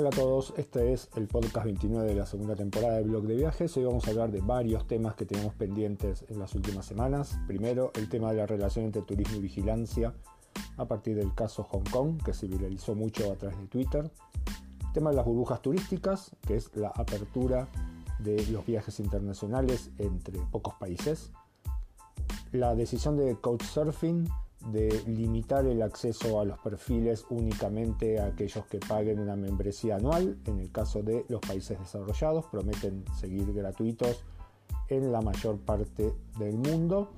Hola a todos, este es el podcast 29 de la segunda temporada de Blog de Viajes. Hoy vamos a hablar de varios temas que tenemos pendientes en las últimas semanas. Primero, el tema de la relación entre turismo y vigilancia a partir del caso Hong Kong, que se viralizó mucho a través de Twitter. El tema de las burbujas turísticas, que es la apertura de los viajes internacionales entre pocos países. La decisión de Couchsurfing de limitar el acceso a los perfiles únicamente a aquellos que paguen una membresía anual. En el caso de los países desarrollados, prometen seguir gratuitos en la mayor parte del mundo.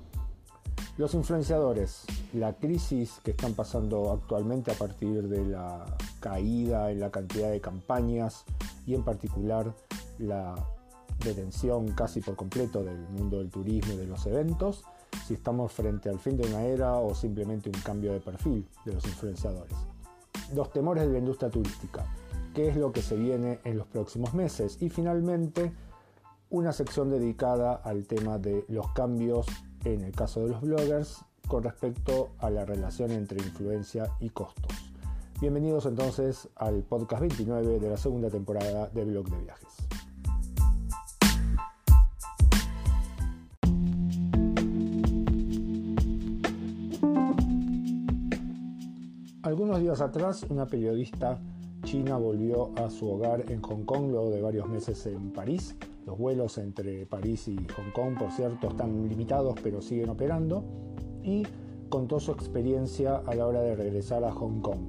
Los influenciadores, la crisis que están pasando actualmente a partir de la caída en la cantidad de campañas y en particular la detención casi por completo del mundo del turismo y de los eventos, si estamos frente al fin de una era o simplemente un cambio de perfil de los influenciadores. Los temores de la industria turística, qué es lo que se viene en los próximos meses y finalmente una sección dedicada al tema de los cambios en el caso de los bloggers con respecto a la relación entre influencia y costos. Bienvenidos entonces al podcast 29 de la segunda temporada de Blog de Viajes. Algunos días atrás, una periodista china volvió a su hogar en Hong Kong luego de varios meses en París. Los vuelos entre París y Hong Kong, por cierto, están limitados pero siguen operando. Y contó su experiencia a la hora de regresar a Hong Kong.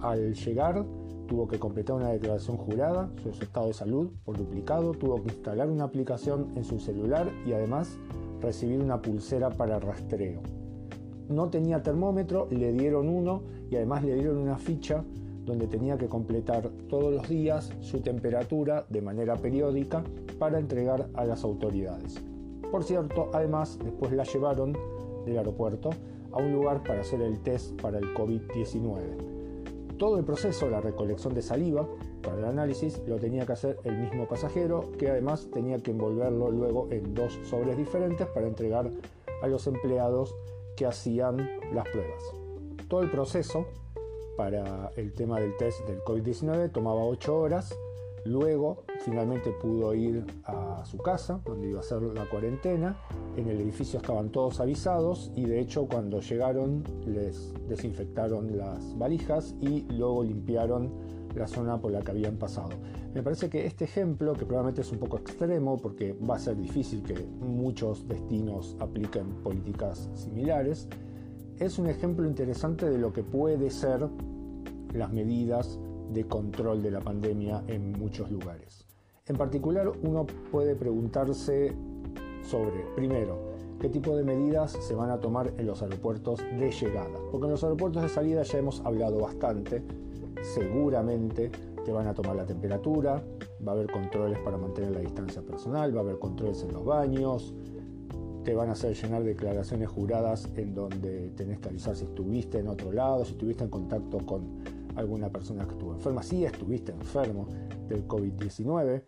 Al llegar, tuvo que completar una declaración jurada su estado de salud por duplicado, tuvo que instalar una aplicación en su celular y además recibir una pulsera para rastreo no tenía termómetro, le dieron uno y además le dieron una ficha donde tenía que completar todos los días su temperatura de manera periódica para entregar a las autoridades. Por cierto, además después la llevaron del aeropuerto a un lugar para hacer el test para el COVID-19. Todo el proceso, la recolección de saliva para el análisis, lo tenía que hacer el mismo pasajero, que además tenía que envolverlo luego en dos sobres diferentes para entregar a los empleados hacían las pruebas. Todo el proceso para el tema del test del COVID-19 tomaba 8 horas. Luego finalmente pudo ir a su casa, donde iba a hacer la cuarentena. En el edificio estaban todos avisados y de hecho cuando llegaron les desinfectaron las valijas y luego limpiaron la zona por la que habían pasado. Me parece que este ejemplo, que probablemente es un poco extremo porque va a ser difícil que muchos destinos apliquen políticas similares, es un ejemplo interesante de lo que puede ser las medidas de control de la pandemia en muchos lugares. En particular, uno puede preguntarse sobre, primero, qué tipo de medidas se van a tomar en los aeropuertos de llegada. Porque en los aeropuertos de salida ya hemos hablado bastante seguramente te van a tomar la temperatura, va a haber controles para mantener la distancia personal, va a haber controles en los baños, te van a hacer llenar declaraciones juradas en donde tenés que avisar si estuviste en otro lado, si estuviste en contacto con alguna persona que estuvo enferma, si estuviste enfermo del COVID-19,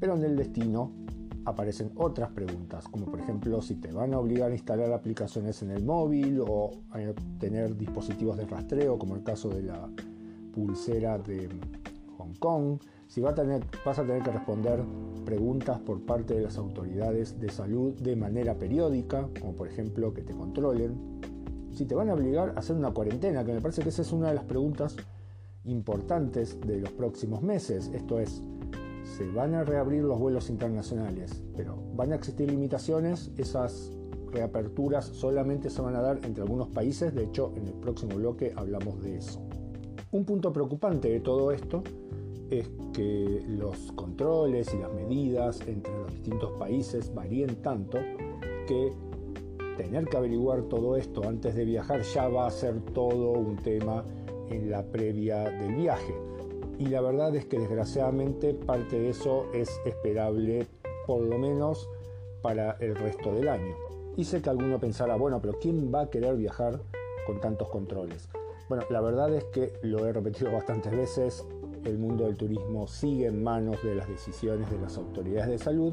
pero en el destino aparecen otras preguntas, como por ejemplo si te van a obligar a instalar aplicaciones en el móvil o a tener dispositivos de rastreo, como el caso de la pulsera de Hong Kong, si vas a, tener, vas a tener que responder preguntas por parte de las autoridades de salud de manera periódica, como por ejemplo que te controlen, si te van a obligar a hacer una cuarentena, que me parece que esa es una de las preguntas importantes de los próximos meses, esto es, se van a reabrir los vuelos internacionales, pero van a existir limitaciones, esas reaperturas solamente se van a dar entre algunos países, de hecho en el próximo bloque hablamos de eso. Un punto preocupante de todo esto es que los controles y las medidas entre los distintos países varíen tanto que tener que averiguar todo esto antes de viajar ya va a ser todo un tema en la previa del viaje. Y la verdad es que desgraciadamente parte de eso es esperable por lo menos para el resto del año. Y sé que alguno pensará, bueno, pero ¿quién va a querer viajar con tantos controles? Bueno, la verdad es que lo he repetido bastantes veces, el mundo del turismo sigue en manos de las decisiones de las autoridades de salud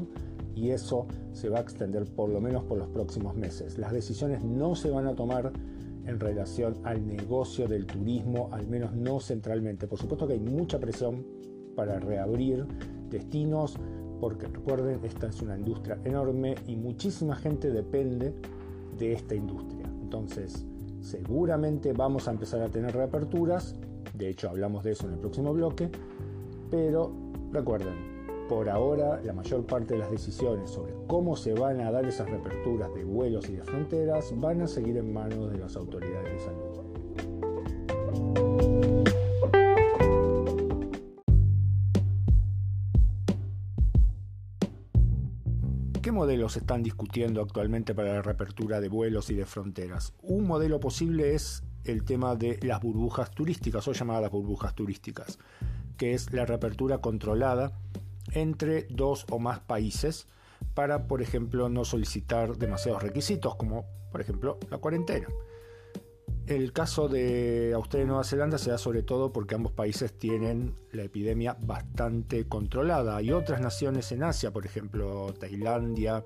y eso se va a extender por lo menos por los próximos meses. Las decisiones no se van a tomar en relación al negocio del turismo, al menos no centralmente. Por supuesto que hay mucha presión para reabrir destinos, porque recuerden, esta es una industria enorme y muchísima gente depende de esta industria. Entonces, seguramente vamos a empezar a tener reaperturas, de hecho hablamos de eso en el próximo bloque, pero recuerden, por ahora la mayor parte de las decisiones sobre cómo se van a dar esas reaperturas de vuelos y de fronteras van a seguir en manos de las autoridades de salud. Modelos están discutiendo actualmente para la reapertura de vuelos y de fronteras? Un modelo posible es el tema de las burbujas turísticas o llamadas burbujas turísticas, que es la reapertura controlada entre dos o más países para, por ejemplo, no solicitar demasiados requisitos, como por ejemplo la cuarentena. El caso de Australia y Nueva Zelanda se da sobre todo porque ambos países tienen la epidemia bastante controlada. Hay otras naciones en Asia, por ejemplo Tailandia,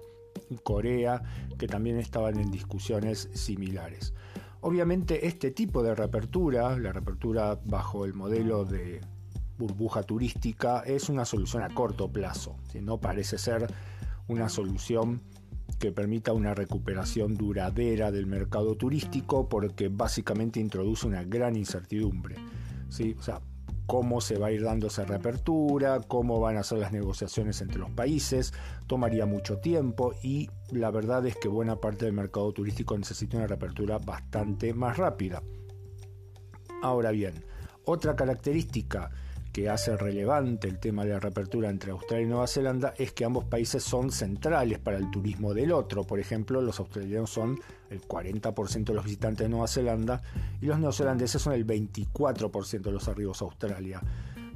Corea, que también estaban en discusiones similares. Obviamente este tipo de reapertura, la reapertura bajo el modelo de burbuja turística es una solución a corto plazo, no parece ser una solución que permita una recuperación duradera del mercado turístico porque básicamente introduce una gran incertidumbre. ¿sí? O sea, cómo se va a ir dando esa reapertura, cómo van a ser las negociaciones entre los países, tomaría mucho tiempo y la verdad es que buena parte del mercado turístico necesita una reapertura bastante más rápida. Ahora bien, otra característica que hace relevante el tema de la reapertura entre Australia y Nueva Zelanda es que ambos países son centrales para el turismo del otro. Por ejemplo, los australianos son el 40% de los visitantes de Nueva Zelanda y los neozelandeses son el 24% de los arribos a Australia.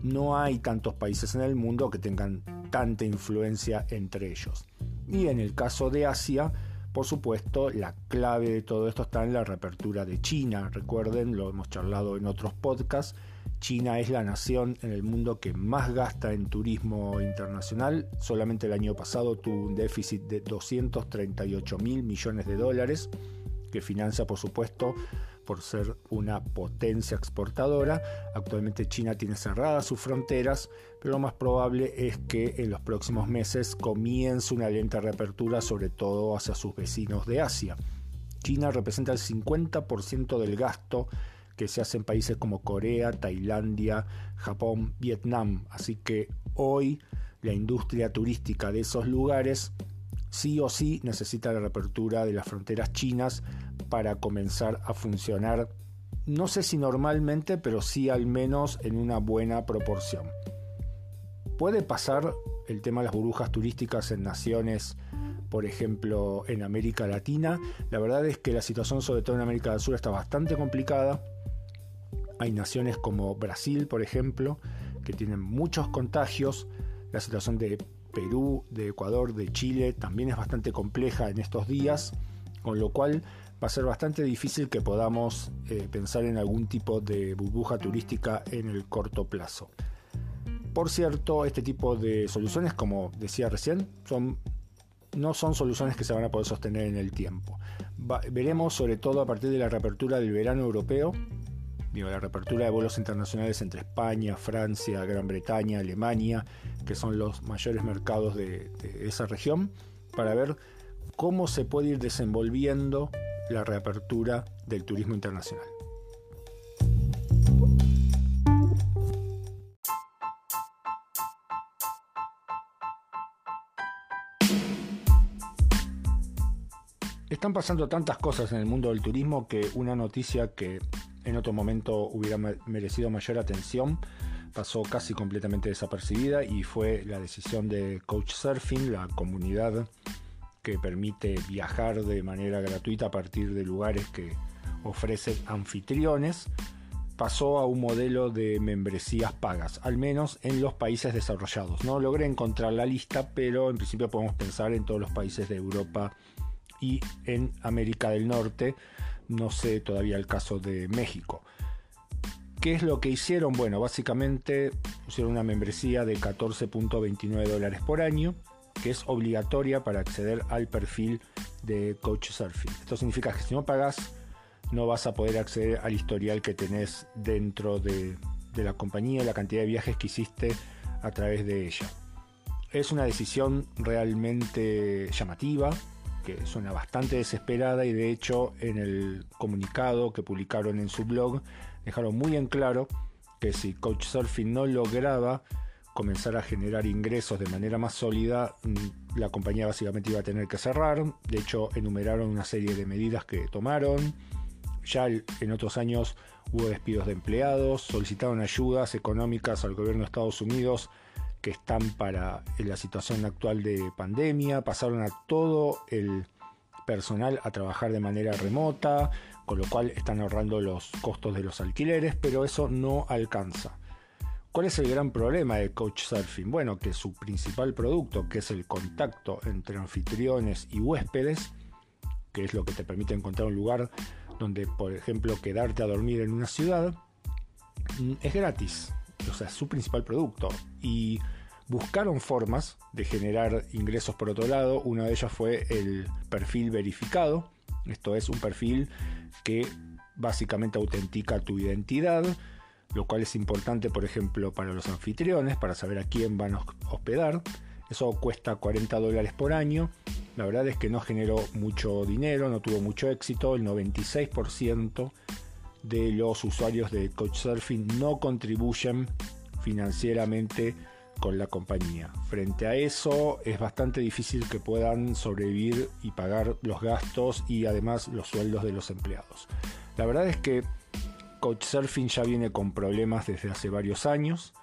No hay tantos países en el mundo que tengan tanta influencia entre ellos. Y en el caso de Asia, por supuesto, la clave de todo esto está en la reapertura de China. Recuerden, lo hemos charlado en otros podcasts China es la nación en el mundo que más gasta en turismo internacional. Solamente el año pasado tuvo un déficit de 238 mil millones de dólares, que financia, por supuesto, por ser una potencia exportadora. Actualmente China tiene cerradas sus fronteras, pero lo más probable es que en los próximos meses comience una lenta reapertura, sobre todo hacia sus vecinos de Asia. China representa el 50% del gasto que se hace en países como Corea, Tailandia, Japón, Vietnam. Así que hoy la industria turística de esos lugares sí o sí necesita la reapertura de las fronteras chinas para comenzar a funcionar, no sé si normalmente, pero sí al menos en una buena proporción. Puede pasar el tema de las burbujas turísticas en naciones, por ejemplo, en América Latina. La verdad es que la situación, sobre todo en América del Sur, está bastante complicada. Hay naciones como Brasil, por ejemplo, que tienen muchos contagios. La situación de Perú, de Ecuador, de Chile también es bastante compleja en estos días, con lo cual va a ser bastante difícil que podamos eh, pensar en algún tipo de burbuja turística en el corto plazo. Por cierto, este tipo de soluciones, como decía recién, no son soluciones que se van a poder sostener en el tiempo. veremos sobre todo a partir de la reapertura del verano europeo la reapertura de vuelos internacionales entre España, Francia, Gran Bretaña, Alemania, que son los mayores mercados de, esa región, para ver cómo se puede ir desenvolviendo la reapertura del turismo internacional. Están pasando tantas cosas en el mundo del turismo que una noticia que en otro momento hubiera merecido mayor atención, pasó casi completamente desapercibida y fue la decisión de Couchsurfing, la comunidad que permite viajar de manera gratuita a partir de lugares que ofrecen anfitriones, pasó a un modelo de membresías pagas, al menos en los países desarrollados. No logré encontrar la lista, pero en principio podemos pensar en todos los países de Europa y en América del Norte, no sé todavía el caso de México. ¿Qué es lo que hicieron? Bueno, básicamente pusieron una membresía de 14.29 dólares por año, que es obligatoria para acceder al perfil de Couchsurfing. Esto significa que si no pagas, no vas a poder acceder al historial que tenés dentro de, de la compañía, la cantidad de viajes que hiciste a través de ella. Es una decisión realmente llamativa, suena bastante desesperada y de hecho en el comunicado que publicaron en su blog dejaron muy en claro que si Couchsurfing no lograba comenzar a generar ingresos de manera más sólida, mm, la compañía básicamente iba a tener que cerrar. De hecho, enumeraron una serie de medidas que tomaron. Ya en otros años hubo despidos de empleados, solicitaron ayudas económicas al gobierno de Estados Unidos que están para la situación actual de pandemia, pasaron a todo el personal a trabajar de manera remota, con lo cual están ahorrando los costos de los alquileres, pero eso no alcanza. ¿Cuál es el gran problema de Couchsurfing? Bueno, que su principal producto, que es el contacto entre anfitriones y huéspedes, que es lo que te permite encontrar un lugar donde, por ejemplo, quedarte a dormir en una ciudad, mm, es gratis o sea, su principal producto. Y buscaron formas de generar ingresos por otro lado. Una de ellas fue el perfil verificado. Esto es un perfil que básicamente autentica tu identidad, lo cual es importante, por ejemplo, para los anfitriones, para saber a quién van a hospedar. Eso cuesta 40 dólares por año. La verdad es que no generó mucho dinero, no tuvo mucho éxito. El 96% de los usuarios de Couchsurfing no contribuyen financieramente con la compañía. Frente a eso es bastante difícil que puedan sobrevivir y pagar los gastos y además los sueldos de los empleados. La verdad es que Couchsurfing ya viene con problemas desde hace varios años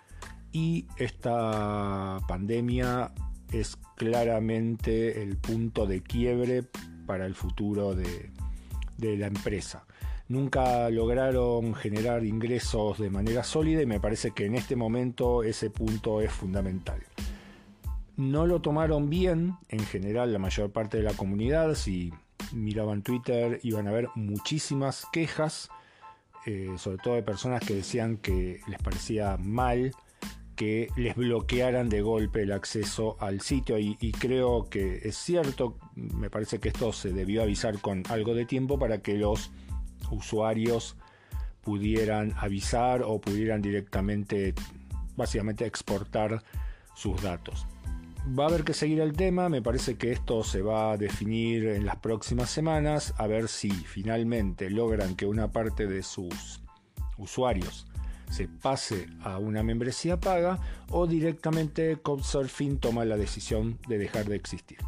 y esta pandemia es claramente el punto de quiebre para el futuro de, de la empresa nunca lograron generar ingresos de manera sólida y me parece que en este momento ese punto es fundamental. No lo tomaron bien en general la mayor parte de la comunidad, si miraban Twitter iban a ver muchísimas quejas, eh, sobre todo de personas que decían que les parecía mal que les bloquearan de golpe el acceso al sitio y, creo que es cierto, me parece que esto se debió avisar con algo de tiempo para que los usuarios pudieran avisar o pudieran directamente, básicamente, exportar sus datos. Va a haber que seguir el tema, me parece que esto se va a definir en las próximas semanas, a ver si finalmente logran que una parte de sus usuarios se pase a una membresía paga o directamente Couchsurfing toma la decisión de dejar de existir.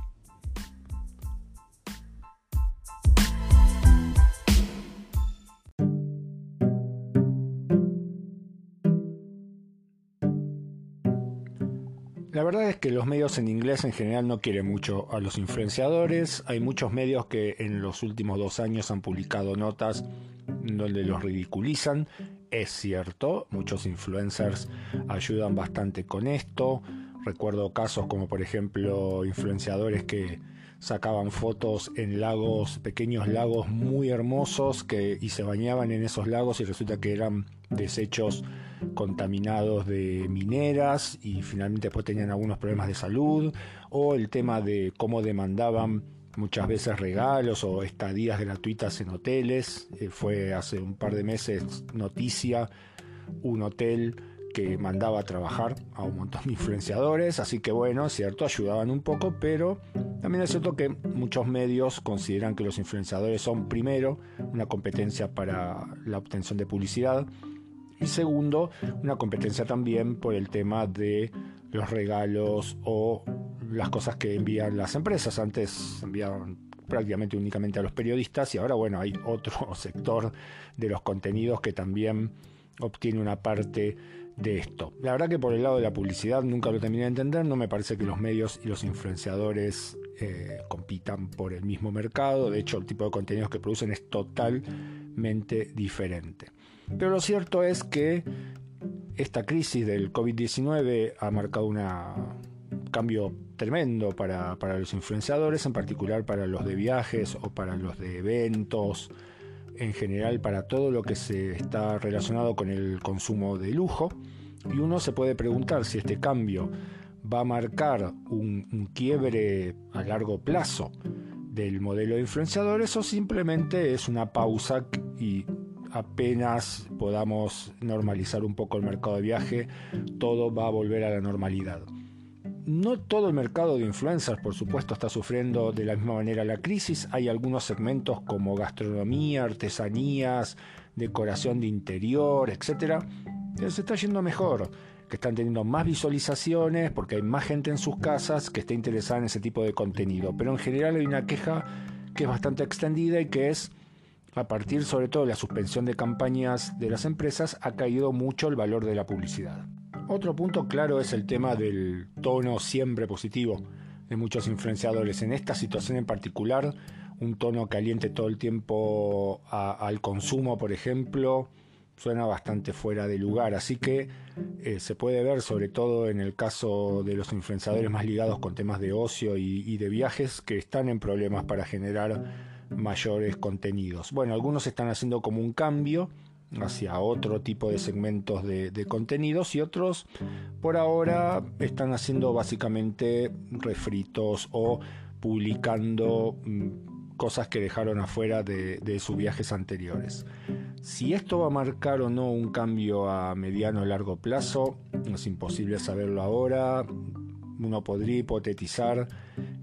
Que los medios en inglés en general no quieren mucho a los influenciadores. Hay muchos medios que en los últimos dos años han publicado notas donde los ridiculizan. Es cierto, muchos influencers ayudan bastante con esto. Recuerdo casos como por ejemplo influenciadores que sacaban fotos en lagos, pequeños lagos muy hermosos que, y se bañaban en esos lagos y resulta que eran desechos contaminados de mineras y finalmente después tenían algunos problemas de salud o el tema de cómo demandaban muchas veces regalos o estadías gratuitas en hoteles. Eh, fue hace un par de meses noticia un hotel que mandaba a trabajar a un montón de influenciadores, así que bueno, cierto, ayudaban un poco, pero también es cierto que muchos medios consideran que los influenciadores son primero una competencia para la obtención de publicidad y segundo, una competencia también por el tema de los regalos o las cosas que envían las empresas. Antes enviaban prácticamente únicamente a los periodistas y ahora bueno, hay otro sector de los contenidos que también obtiene una parte de esto. La verdad que por el lado de la publicidad nunca lo terminé de entender, no me parece que los medios y los influenciadores eh, compitan por el mismo mercado, de hecho el tipo de contenidos que producen es totalmente diferente. Pero lo cierto es que esta crisis del COVID-19 ha marcado un cambio tremendo para, para, los influenciadores, en particular para los de viajes o para los de eventos, en general para todo lo que se está relacionado con el consumo de lujo. Y uno se puede preguntar si este cambio va a marcar un, un quiebre a largo plazo del modelo de influenciadores o simplemente es una pausa y apenas podamos normalizar un poco el mercado de viaje, todo va a volver a la normalidad. No todo el mercado de influencers, por supuesto, está sufriendo de la misma manera la crisis. Hay algunos segmentos como gastronomía, artesanías, decoración de interior, etcétera, que se está yendo mejor, que están teniendo más visualizaciones porque hay más gente en sus casas que está interesada en ese tipo de contenido. Pero en general hay una queja que es bastante extendida y que es a partir sobre todo de la suspensión de campañas de las empresas ha caído mucho el valor de la publicidad. Otro punto claro es el tema del tono siempre positivo de muchos influenciadores. En esta situación en particular, un tono caliente todo el tiempo al consumo, por ejemplo, suena bastante fuera de lugar. Así que eh, se puede ver, sobre todo en el caso de los influenciadores más ligados con temas de ocio y de viajes, que están en problemas para generar mayores contenidos. Bueno, algunos están haciendo como un cambio hacia otro tipo de segmentos de, contenidos y otros por ahora están haciendo básicamente refritos o publicando mm, cosas que dejaron afuera de, de, sus viajes anteriores. Si esto va a marcar o no un cambio a mediano o largo plazo, es imposible saberlo ahora. Uno podría hipotetizar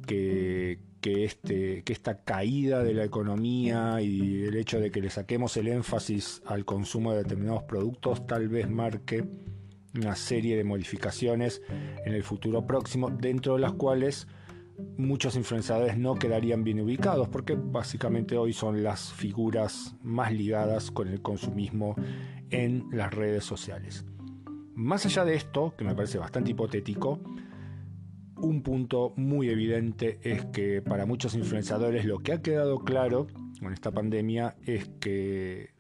que, que, este, que esta caída de la economía y el hecho de que le saquemos el énfasis al consumo de determinados productos tal vez marque una serie de modificaciones en el futuro próximo, dentro de las cuales muchos influenciadores no quedarían bien ubicados, porque básicamente hoy son las figuras más ligadas con el consumismo en las redes sociales. Más allá de esto, que me parece bastante hipotético, un punto muy evidente es que para muchos influenciadores lo que ha quedado claro con esta pandemia es que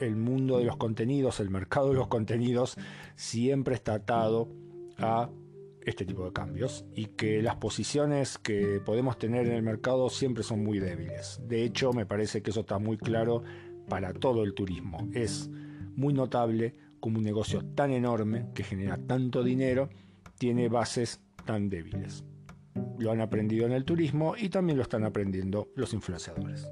el mundo de los contenidos, el mercado de los contenidos, siempre está atado a este tipo de cambios y que las posiciones que podemos tener en el mercado siempre son muy débiles. De hecho, me parece que eso está muy claro para todo el turismo. Es muy notable como un negocio tan enorme que genera tanto dinero tiene bases tan débiles. Lo han aprendido en el turismo y también lo están aprendiendo los influenciadores.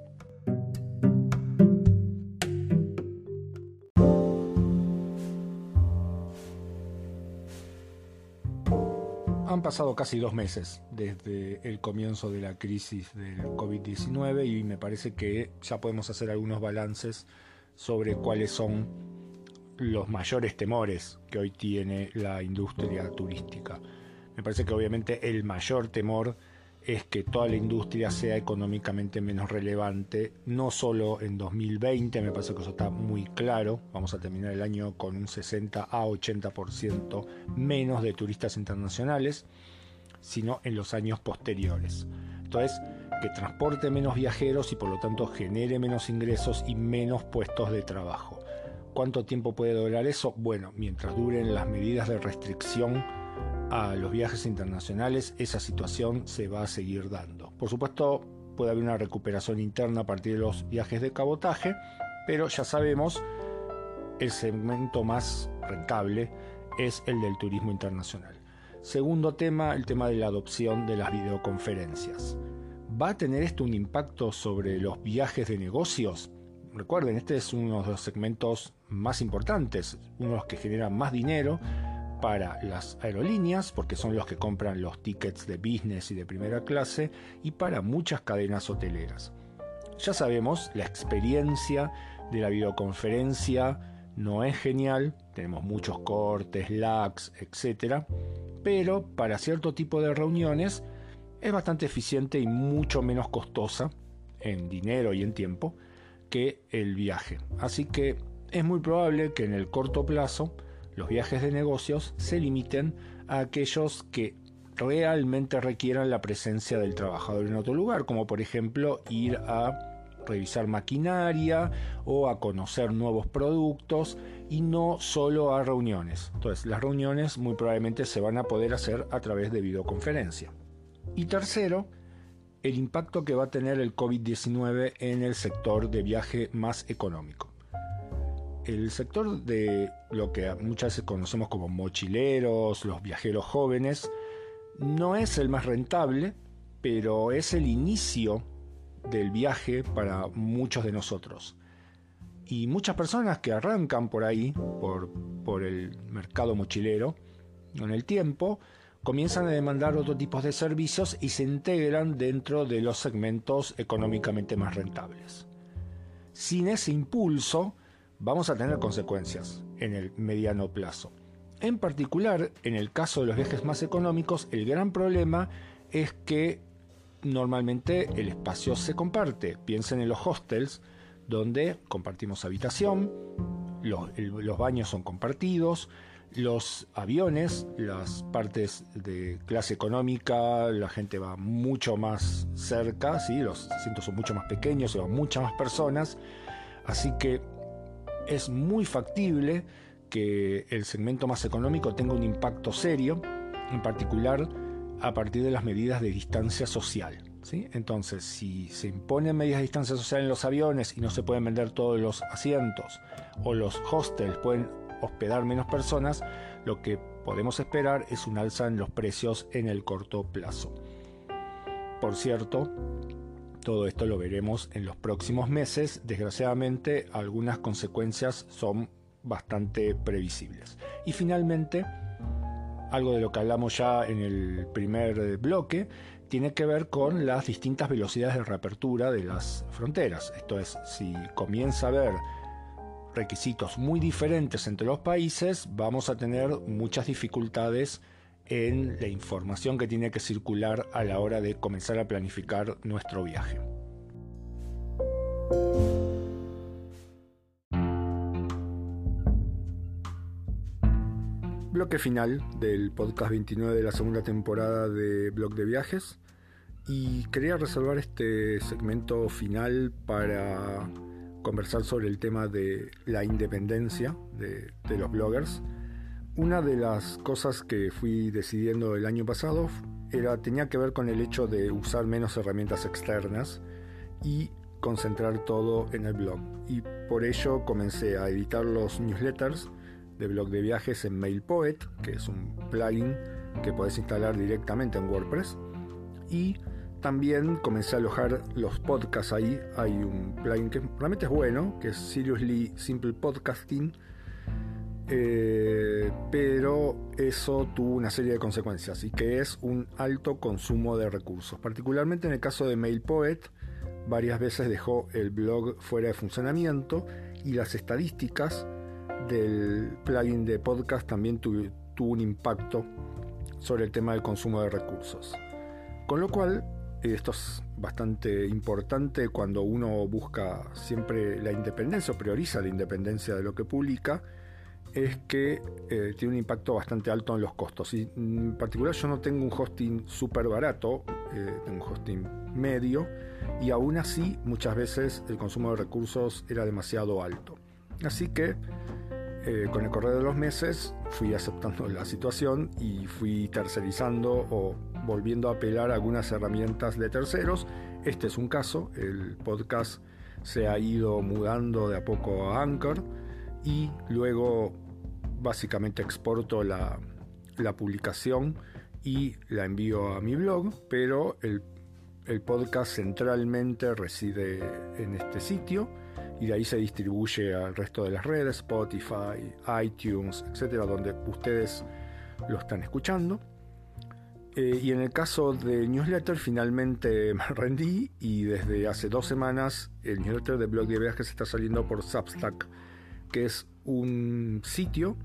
Han pasado casi dos meses desde el comienzo de la crisis del COVID-19 y me parece que ya podemos hacer algunos balances sobre cuáles son los mayores temores que hoy tiene la industria turística. Me parece que obviamente el mayor temor es que toda la industria sea económicamente menos relevante, no solo en 2020, me parece que eso está muy claro, vamos a terminar el año con un 60 a 80% menos de turistas internacionales, sino en los años posteriores. Entonces, que transporte menos viajeros y por lo tanto genere menos ingresos y menos puestos de trabajo. ¿Cuánto tiempo puede durar eso? Bueno, mientras duren las medidas de restricción a los viajes internacionales, esa situación se va a seguir dando. Por supuesto, puede haber una recuperación interna a partir de los viajes de cabotaje, pero ya sabemos, el segmento más rentable es el del turismo internacional. Segundo tema, el tema de la adopción de las videoconferencias. ¿Va a tener esto un impacto sobre los viajes de negocios? Recuerden, este es uno de los segmentos más importantes, uno de los que generan más dinero, para las aerolíneas, porque son los que compran los tickets de business y de primera clase, y para muchas cadenas hoteleras. Ya sabemos, la experiencia de la videoconferencia no es genial, tenemos muchos cortes, lags, etc. Pero para cierto tipo de reuniones es bastante eficiente y mucho menos costosa en dinero y en tiempo que el viaje. Así que es muy probable que en el corto plazo los viajes de negocios se limiten a aquellos que realmente requieran la presencia del trabajador en otro lugar, como por ejemplo ir a revisar maquinaria o a conocer nuevos productos y no solo a reuniones. Entonces, las reuniones muy probablemente se van a poder hacer a través de videoconferencia. Y tercero, el impacto que va a tener el COVID-19 en el sector de viaje más económico el sector de lo que muchas veces conocemos como mochileros, los viajeros jóvenes, no es el más rentable, pero es el inicio del viaje para muchos de nosotros. Y muchas personas que arrancan por ahí, por, por el mercado mochilero, en el tiempo, comienzan a demandar otro tipo de servicios y se integran dentro de los segmentos económicamente más rentables. Sin ese impulso, vamos a tener consecuencias en el mediano plazo. En particular, en el caso de los viajes más económicos, el gran problema es que normalmente el espacio se comparte. Piensen en los hostels, donde compartimos habitación, los, baños son compartidos, los aviones, las partes de clase económica, la gente va mucho más cerca, ¿sí? los asientos son mucho más pequeños, se van muchas más personas, así que es muy factible que el segmento más económico tenga un impacto serio, en particular a partir de las medidas de distancia social. ¿sí? Entonces, si se imponen medidas de distancia social en los aviones y no se pueden vender todos los asientos, o los hostels pueden hospedar menos personas, lo que podemos esperar es un alza en los precios en el corto plazo. Por cierto, todo esto lo veremos en los próximos meses. Desgraciadamente, algunas consecuencias son bastante previsibles. Y finalmente, algo de lo que hablamos ya en el primer bloque, tiene que ver con las distintas velocidades de reapertura de las fronteras. Esto es, si comienza a haber requisitos muy diferentes entre los países, vamos a tener muchas dificultades en la información que tiene que circular a la hora de comenzar a planificar nuestro viaje. Bloque final del podcast 29 de la segunda temporada de Blog de Viajes y quería resolver este segmento final para conversar sobre el tema de la independencia de, los bloggers. Una de las cosas que fui decidiendo el año pasado era, tenía que ver con el hecho de usar menos herramientas externas y concentrar todo en el blog. Y por ello comencé a editar los newsletters de blog de viajes en MailPoet, que es un plugin que puedes instalar directamente en WordPress. Y también comencé a alojar los podcasts ahí. Hay un plugin que realmente es bueno, que es Seriously Simple Podcasting. Eh, pero eso tuvo una serie de consecuencias y que es un alto consumo de recursos. Particularmente en el caso de MailPoet, varias veces dejó el blog fuera de funcionamiento y las estadísticas del plugin de podcast también tuvo un impacto sobre el tema del consumo de recursos. Con lo cual esto es bastante importante cuando uno busca siempre la independencia o prioriza la independencia de lo que publica, es que eh, tiene un impacto bastante alto en los costos. Y en particular yo no tengo un hosting súper barato, eh, tengo un hosting medio, y aún así muchas veces el consumo de recursos era demasiado alto. Así que eh, con el correr de los meses fui aceptando la situación y fui tercerizando o volviendo a apelar algunas herramientas de terceros. Este es un caso, el podcast se ha ido mudando de a poco a Anchor y luego básicamente exporto la, la publicación y la envío a mi blog, pero el, el podcast centralmente reside en este sitio y de ahí se distribuye al resto de las redes, Spotify, iTunes, etcétera, donde ustedes lo están escuchando. Eh, y en el caso de newsletter, finalmente me rendí y desde hace dos semanas el newsletter de blog de viajes está saliendo por Substack, que es un sitio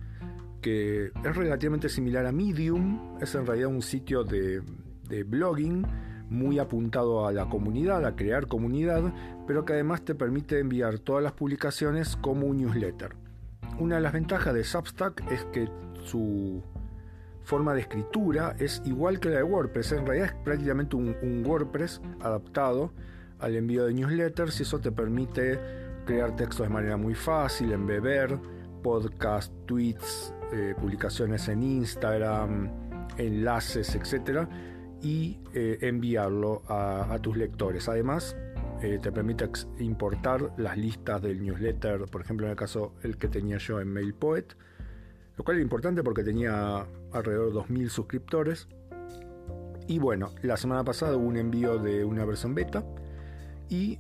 que es relativamente similar a Medium, es en realidad un sitio de, de blogging muy apuntado a la comunidad, a crear comunidad, pero que además te permite enviar todas las publicaciones como un newsletter. Una de las ventajas de Substack es que su forma de escritura es igual que la de WordPress. En realidad es prácticamente un, WordPress adaptado al envío de newsletters y eso te permite crear textos de manera muy fácil, embeber, podcast, tweets, eh, publicaciones en Instagram, enlaces, etc. Y eh, enviarlo a, tus lectores. Además, eh, te permite importar las listas del newsletter, por ejemplo, en el caso el que tenía yo en MailPoet lo cual era importante porque tenía alrededor de 2.000 suscriptores. Y bueno, la semana pasada hubo un envío de una versión beta y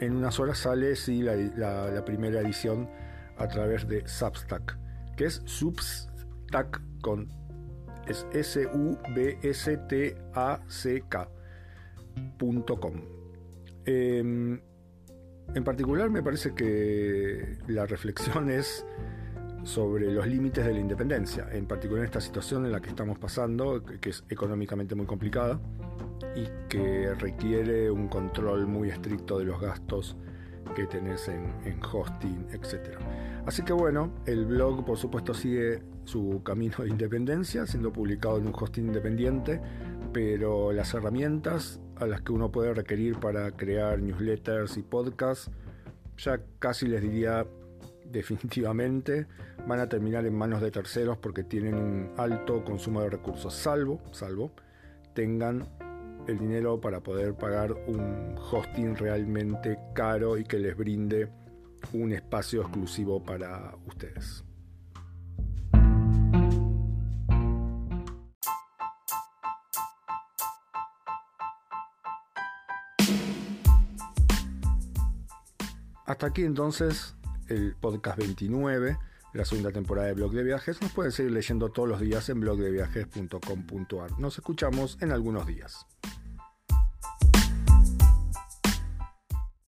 en unas horas sale sí, la, primera edición a través de Substack, que es Substack con es s u b s t a c k.com. Em, en particular me parece que la reflexión es sobre los límites de la independencia, en particular en esta situación en la que estamos pasando, que es económicamente muy complicada y que requiere un control muy estricto de los gastos que tenés en, hosting, etc. Así que bueno, el blog por supuesto sigue su camino de independencia, siendo publicado en un hosting independiente, pero las herramientas a las que uno puede requerir para crear newsletters y podcasts, ya casi les diría definitivamente van a terminar en manos de terceros porque tienen un alto consumo de recursos, salvo, salvo, tengan el dinero para poder pagar un hosting realmente caro y que les brinde un espacio exclusivo para ustedes. Hasta aquí entonces el podcast 29 la segunda temporada de Blog de Viajes. Nos pueden seguir leyendo todos los días en blogdeviajes.com.ar. Nos escuchamos en algunos días.